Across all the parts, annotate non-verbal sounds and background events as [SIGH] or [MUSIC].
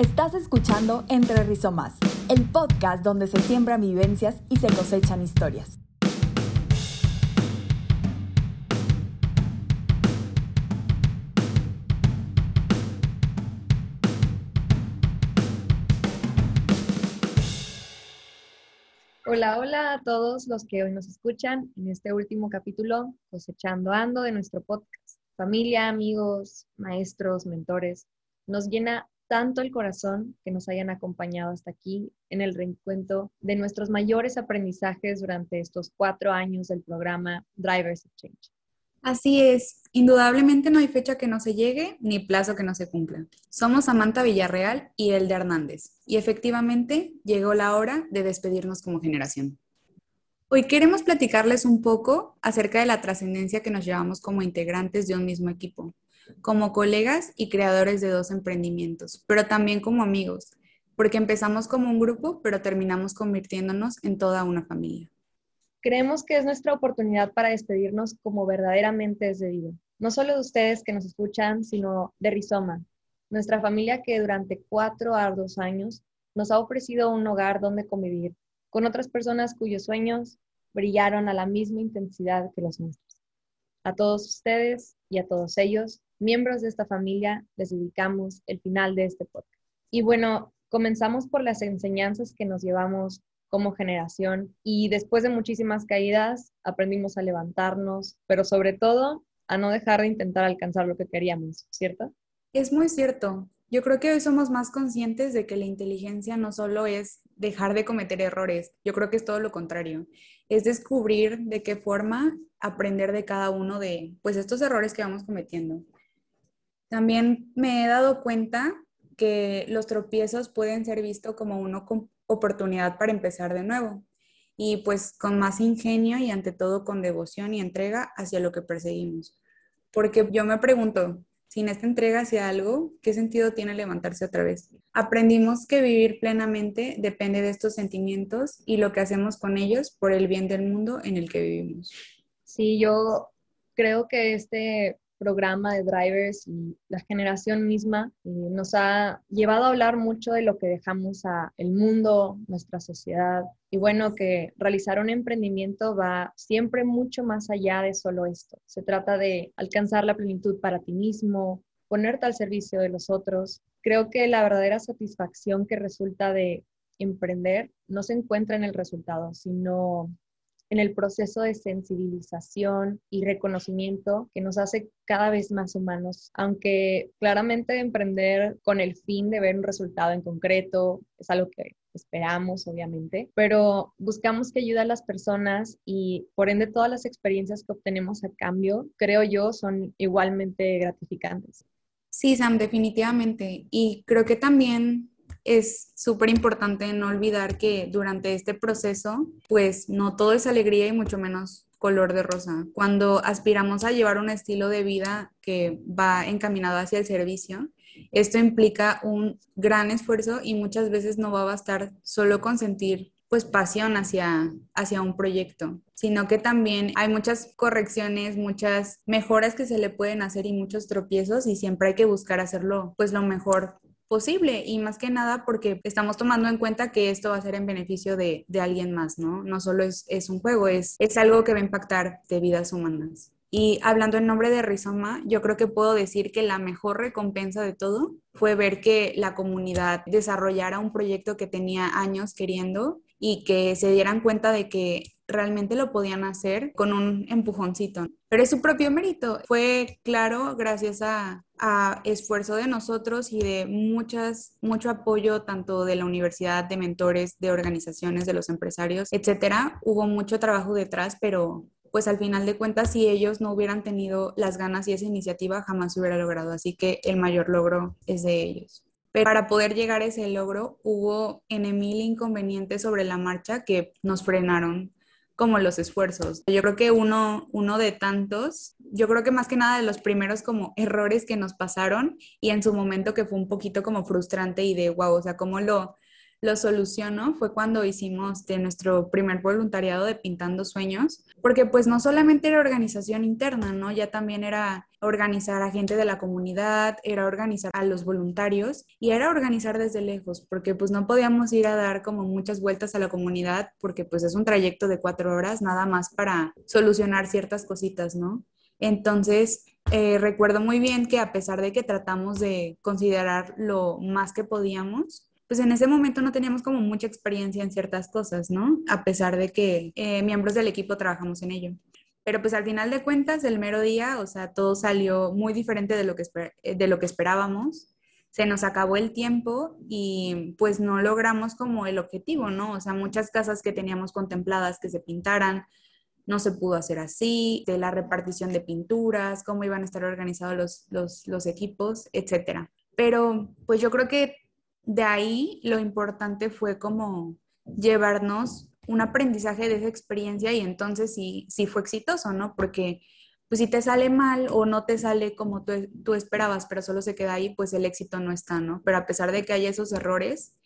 Estás escuchando Entre Rizomas, el podcast donde se siembran vivencias y se cosechan historias. Hola, hola a todos los que hoy nos escuchan en este último capítulo, Cosechando Ando de nuestro podcast. Familia, amigos, maestros, mentores, nos llena tanto el corazón que nos hayan acompañado hasta aquí en el reencuentro de nuestros mayores aprendizajes durante estos cuatro años del programa Drivers Exchange. Así es, indudablemente no hay fecha que no se llegue ni plazo que no se cumpla. Somos Samantha Villarreal y Elda Hernández, y efectivamente llegó la hora de despedirnos como generación. Hoy queremos platicarles un poco acerca de la trascendencia que nos llevamos como integrantes de un mismo equipo, como colegas y creadores de dos emprendimientos, pero también como amigos, porque empezamos como un grupo, pero terminamos convirtiéndonos en toda una familia. Creemos que es nuestra oportunidad para despedirnos como verdaderamente es debido, no solo de ustedes que nos escuchan, sino de Rizoma, nuestra familia que durante cuatro arduos años nos ha ofrecido un hogar donde convivir con otras personas cuyos sueños brillaron a la misma intensidad que los nuestros. A todos ustedes y a todos ellos miembros de esta familia, les dedicamos el final de este podcast. Y bueno, comenzamos por las enseñanzas que nos llevamos como generación y después de muchísimas caídas aprendimos a levantarnos, pero sobre todo a no dejar de intentar alcanzar lo que queríamos, ¿cierto? Es muy cierto. Yo creo que hoy somos más conscientes de que la inteligencia no solo es dejar de cometer errores, yo creo que es todo lo contrario, es descubrir de qué forma aprender de cada uno de pues estos errores que vamos cometiendo. También me he dado cuenta que los tropiezos pueden ser vistos como una oportunidad para empezar de nuevo y pues con más ingenio y ante todo con devoción y entrega hacia lo que perseguimos. Porque yo me pregunto, sin esta entrega hacia algo, ¿qué sentido tiene levantarse otra vez? Aprendimos que vivir plenamente depende de estos sentimientos y lo que hacemos con ellos por el bien del mundo en el que vivimos. Sí, yo creo que este programa de drivers y la generación misma eh, nos ha llevado a hablar mucho de lo que dejamos a el mundo, nuestra sociedad. Y bueno, que realizar un emprendimiento va siempre mucho más allá de solo esto. Se trata de alcanzar la plenitud para ti mismo, ponerte al servicio de los otros. Creo que la verdadera satisfacción que resulta de emprender no se encuentra en el resultado, sino en el proceso de sensibilización y reconocimiento que nos hace cada vez más humanos, aunque claramente emprender con el fin de ver un resultado en concreto es algo que esperamos, obviamente, pero buscamos que ayude a las personas y por ende todas las experiencias que obtenemos a cambio, creo yo, son igualmente gratificantes. Sí, Sam, definitivamente. Y creo que también es súper importante no olvidar que durante este proceso, pues no todo es alegría y mucho menos color de rosa. Cuando aspiramos a llevar un estilo de vida que va encaminado hacia el servicio, esto implica un gran esfuerzo y muchas veces no va a bastar solo con sentir pues pasión hacia, hacia un proyecto, sino que también hay muchas correcciones, muchas mejoras que se le pueden hacer y muchos tropiezos y siempre hay que buscar hacerlo pues lo mejor posible y más que nada porque estamos tomando en cuenta que esto va a ser en beneficio de, de alguien más, ¿no? No solo es, es un juego, es, es algo que va a impactar de vidas humanas. Y hablando en nombre de Rizoma, yo creo que puedo decir que la mejor recompensa de todo fue ver que la comunidad desarrollara un proyecto que tenía años queriendo y que se dieran cuenta de que realmente lo podían hacer con un empujoncito. Pero es su propio mérito. Fue claro gracias a, esfuerzo de nosotros y de muchas, mucho apoyo tanto de la universidad, de mentores, de organizaciones, de los empresarios, etcétera. Hubo mucho trabajo detrás, pero pues al final de cuentas, si ellos no hubieran tenido las ganas y esa iniciativa, jamás se hubiera logrado. Así que el mayor logro es de ellos. Pero para poder llegar a ese logro hubo en mil inconvenientes sobre la marcha que nos frenaron como los esfuerzos. Yo creo que uno, uno de tantos, yo creo que más que nada de los primeros como errores que nos pasaron y en su momento que fue un poquito como frustrante y de wow, o sea, cómo lo, lo solucionó fue cuando hicimos de nuestro primer voluntariado de Pintando Sueños, porque pues no solamente era organización interna, ¿no? Ya también era organizar a gente de la comunidad, era organizar a los voluntarios y era organizar desde lejos, porque pues no podíamos ir a dar como muchas vueltas a la comunidad, porque pues es un trayecto de cuatro horas nada más para solucionar ciertas cositas, ¿no? Entonces, eh, recuerdo muy bien que a pesar de que tratamos de considerar lo más que podíamos, pues en ese momento no teníamos como mucha experiencia en ciertas cosas, ¿no? A pesar de que eh, miembros del equipo trabajamos en ello. Pero pues al final de cuentas, el mero día, o sea, todo salió muy diferente de lo que, eh, de lo que esperábamos. Se nos acabó el tiempo y pues no logramos como el objetivo, ¿no? O sea, muchas casas que teníamos contempladas que se pintaran, no se pudo hacer así, de la repartición de pinturas, cómo iban a estar organizados los, los, los equipos, etcétera. Pero pues yo creo que de ahí lo importante fue como llevarnos un aprendizaje de esa experiencia y entonces sí, sí fue exitoso, ¿no? Porque pues si te sale mal o no te sale como tú, tú, esperabas, pero solo se queda ahí, pues el éxito no está, ¿no? Pero a pesar de que haya esos errores,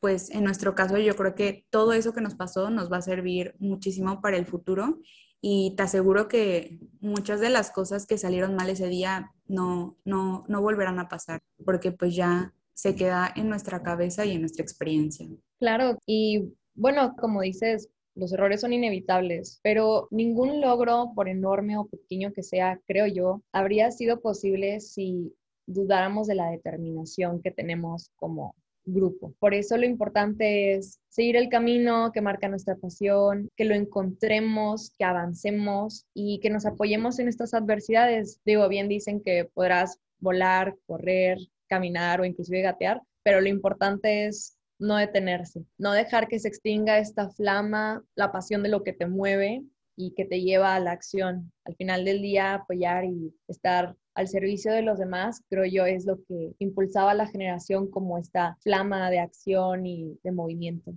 pues en nuestro caso yo creo que todo eso que nos pasó nos va a servir muchísimo para el futuro y te aseguro que muchas de las cosas que salieron mal ese día no, no, no volverán a pasar, porque pues ya se queda en nuestra cabeza y en nuestra experiencia. Claro, y bueno, como dices, los errores son inevitables, pero ningún logro, por enorme o pequeño que sea, creo yo, habría sido posible si dudáramos de la determinación que tenemos como grupo. Por eso lo importante es seguir el camino que marca nuestra pasión, que lo encontremos, que avancemos y que nos apoyemos en estas adversidades. Digo, bien dicen que podrás volar, correr, caminar o inclusive gatear, pero lo importante es no detenerse, no dejar que se extinga esta flama, la pasión de lo que te mueve y que te lleva a la acción. Al final del día, apoyar y estar al servicio de los demás, creo yo, es lo que impulsaba a la generación como esta flama de acción y de movimiento.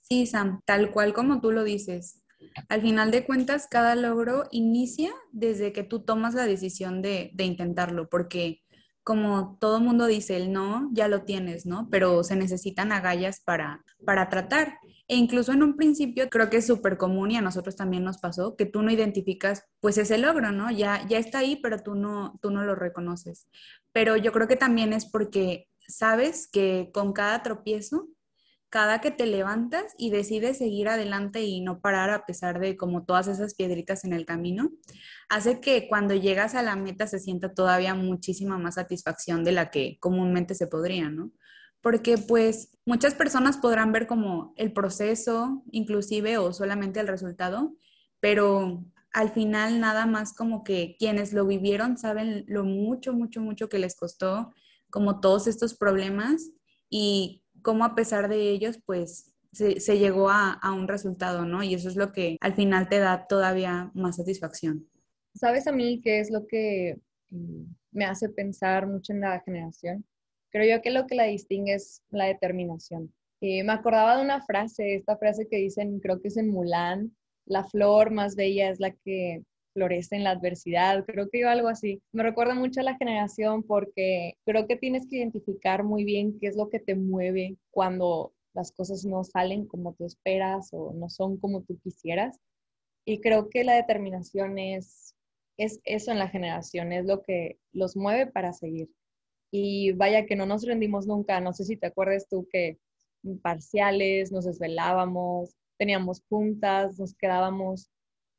Sí, Sam, tal cual como tú lo dices. Al final de cuentas, cada logro inicia desde que tú tomas la decisión de, de intentarlo, porque como todo mundo dice, el no ya lo tienes, ¿no? Pero se necesitan agallas para, para tratar. E incluso en un principio creo que es súper común y a nosotros también nos pasó que tú no identificas pues ese logro, ¿no? Ya, ya está ahí, pero tú no, tú no lo reconoces. Pero yo creo que también es porque sabes que con cada tropiezo cada que te levantas y decides seguir adelante y no parar a pesar de como todas esas piedritas en el camino, hace que cuando llegas a la meta se sienta todavía muchísima más satisfacción de la que comúnmente se podría, ¿no? Porque pues muchas personas podrán ver como el proceso inclusive o solamente el resultado, pero al final nada más como que quienes lo vivieron saben lo mucho, mucho, mucho que les costó como todos estos problemas y cómo a pesar de ellos, pues se, llegó a, un resultado, ¿no? Y eso es lo que al final te da todavía más satisfacción. ¿Sabes a mí qué es lo que mm, me hace pensar mucho en la generación? Creo yo que lo que la distingue es la determinación. Eh, me acordaba de una frase, esta frase que dicen, creo que es en Mulan, la flor más bella es la que florece en la adversidad, creo que algo así. Me recuerda mucho a la generación porque creo que tienes que identificar muy bien qué es lo que te mueve cuando las cosas no salen como tú esperas o no son como tú quisieras. Y creo que la determinación es, es eso en la generación, es lo que los mueve para seguir. Y vaya que no nos rendimos nunca, no sé si te acuerdas tú que parciales, nos desvelábamos, teníamos juntas, nos quedábamos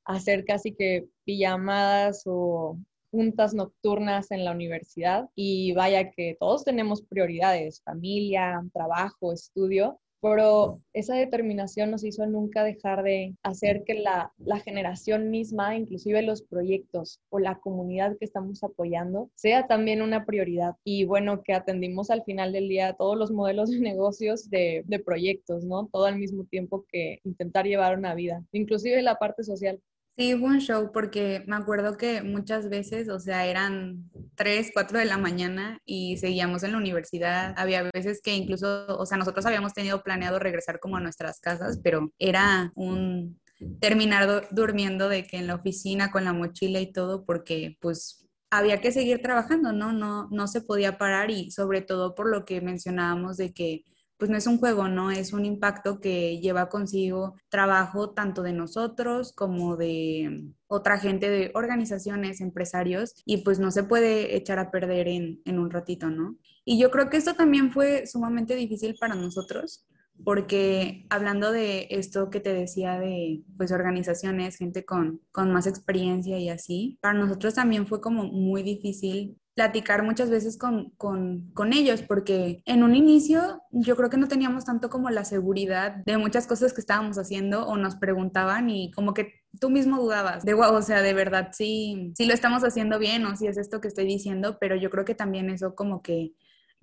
hacer casi que pijamadas o juntas nocturnas en la universidad y vaya que todos tenemos prioridades, familia, trabajo, estudio, pero esa determinación nos hizo nunca dejar de hacer que la, la, generación misma, inclusive los proyectos o la comunidad que estamos apoyando, sea también una prioridad. Y bueno, que atendimos al final del día todos los modelos de [LAUGHS] negocios de, de proyectos, ¿no? Todo al mismo tiempo que intentar llevar una vida, inclusive la parte social. Sí, fue un show porque me acuerdo que muchas veces, o sea, eran 3, 4 de la mañana y seguíamos en la universidad. Había veces que incluso, o sea, nosotros habíamos tenido planeado regresar como a nuestras casas, pero era un terminar durmiendo de que en la oficina con la mochila y todo porque pues había que seguir trabajando, ¿no? No, no se podía parar y sobre todo por lo que mencionábamos de que pues no es un juego, ¿no? Es un impacto que lleva consigo trabajo tanto de nosotros como de otra gente de organizaciones, empresarios, y pues no se puede echar a perder en, en un ratito, ¿no? Y yo creo que esto también fue sumamente difícil para nosotros, porque hablando de esto que te decía de pues organizaciones, gente con, con más experiencia y así, para nosotros también fue como muy difícil platicar muchas veces con, con, con, ellos, porque en un inicio yo creo que no teníamos tanto como la seguridad de muchas cosas que estábamos haciendo o nos preguntaban y como que tú mismo dudabas de, wow, o sea, de verdad, sí, sí lo estamos haciendo bien o si es esto que estoy diciendo, pero yo creo que también eso como que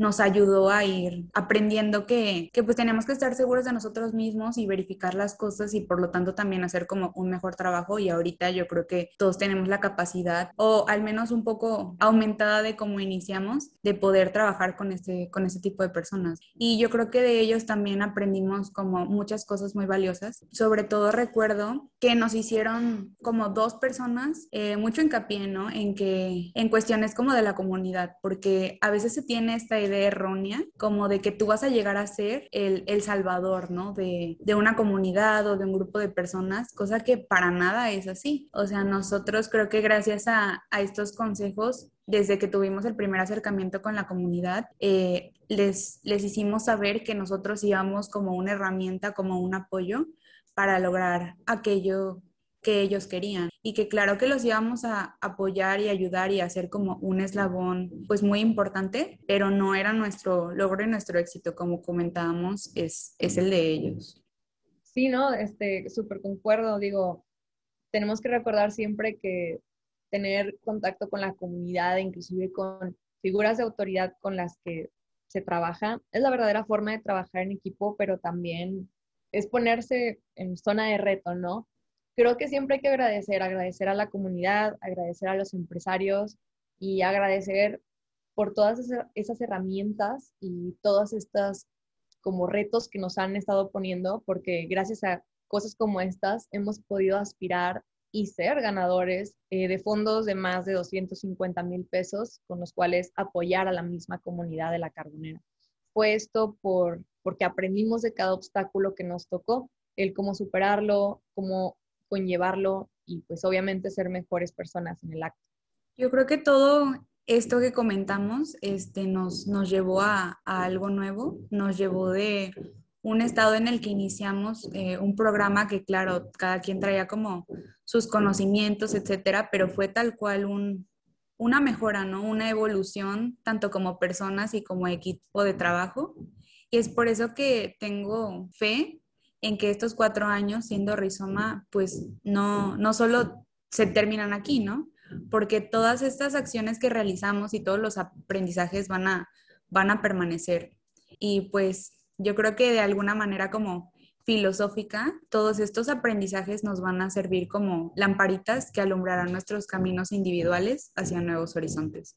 nos ayudó a ir aprendiendo que, que, pues tenemos que estar seguros de nosotros mismos y verificar las cosas y por lo tanto también hacer como un mejor trabajo. Y ahorita yo creo que todos tenemos la capacidad o al menos un poco aumentada de cómo iniciamos de poder trabajar con este, con este tipo de personas. Y yo creo que de ellos también aprendimos como muchas cosas muy valiosas. Sobre todo recuerdo que nos hicieron como dos personas eh, mucho hincapié ¿no? en que en cuestiones como de la comunidad porque a veces se tiene esta idea errónea, como de que tú vas a llegar a ser el, el salvador, ¿no? De, de, una comunidad o de un grupo de personas, cosa que para nada es así. O sea, nosotros creo que gracias a, a estos consejos desde que tuvimos el primer acercamiento con la comunidad, eh, les, les hicimos saber que nosotros íbamos como una herramienta, como un apoyo para lograr aquello que ellos querían y que claro que los íbamos a apoyar y ayudar y hacer como un eslabón pues muy importante, pero no era nuestro logro y nuestro éxito, como comentábamos, es, es el de ellos. Sí, no, este, súper concuerdo, digo, tenemos que recordar siempre que tener contacto con la comunidad, inclusive con figuras de autoridad con las que se trabaja, es la verdadera forma de trabajar en equipo, pero también es ponerse en zona de reto, ¿no? Creo que siempre hay que agradecer, agradecer a la comunidad, agradecer a los empresarios y agradecer por todas esas herramientas y todas estas como retos que nos han estado poniendo, porque gracias a cosas como estas hemos podido aspirar y ser ganadores eh, de fondos de más de 250 mil pesos con los cuales apoyar a la misma comunidad de la carbonera. Fue esto por, porque aprendimos de cada obstáculo que nos tocó, el cómo superarlo, cómo conllevarlo y pues obviamente ser mejores personas en el acto. Yo creo que todo esto que comentamos este, nos, nos llevó a, algo nuevo, nos llevó de un estado en el que iniciamos eh, un programa que, claro, cada quien traía como sus conocimientos, etcétera, pero fue tal cual un, una mejora, ¿no? Una evolución, tanto como personas y como equipo de trabajo. Y es por eso que tengo fe en que estos cuatro años siendo rizoma, pues no, no solo se terminan aquí, ¿no? Porque todas estas acciones que realizamos y todos los aprendizajes van a, van a permanecer. Y pues yo creo que de alguna manera como filosófica, todos estos aprendizajes nos van a servir como lamparitas que alumbrarán nuestros caminos individuales hacia nuevos horizontes.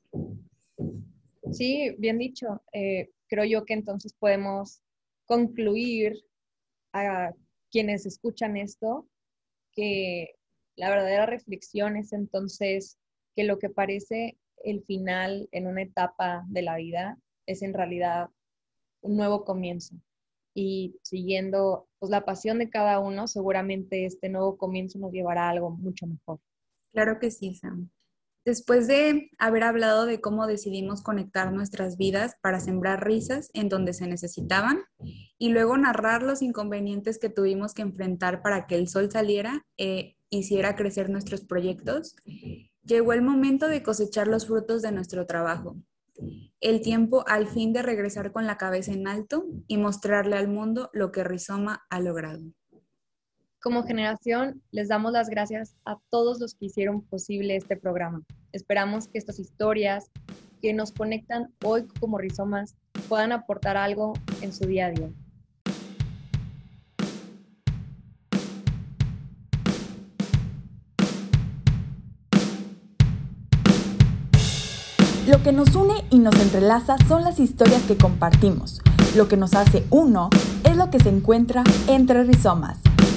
Sí, bien dicho. Eh, creo yo que entonces podemos concluir a quienes escuchan esto que la verdadera reflexión es entonces que lo que parece el final en una etapa de la vida es en realidad un nuevo comienzo. Y siguiendo pues, la pasión de cada uno, seguramente este nuevo comienzo nos llevará a algo mucho mejor. Claro que sí, Sam. Después de haber hablado de cómo decidimos conectar nuestras vidas para sembrar risas en donde se necesitaban y luego narrar los inconvenientes que tuvimos que enfrentar para que el sol saliera e hiciera crecer nuestros proyectos, llegó el momento de cosechar los frutos de nuestro trabajo. El tiempo al fin de regresar con la cabeza en alto y mostrarle al mundo lo que Rizoma ha logrado. Como generación, les damos las gracias a todos los que hicieron posible este programa. Esperamos que estas historias que nos conectan hoy como rizomas puedan aportar algo en su día a día. Lo que nos une y nos entrelaza son las historias que compartimos. Lo que nos hace uno es lo que se encuentra entre rizomas.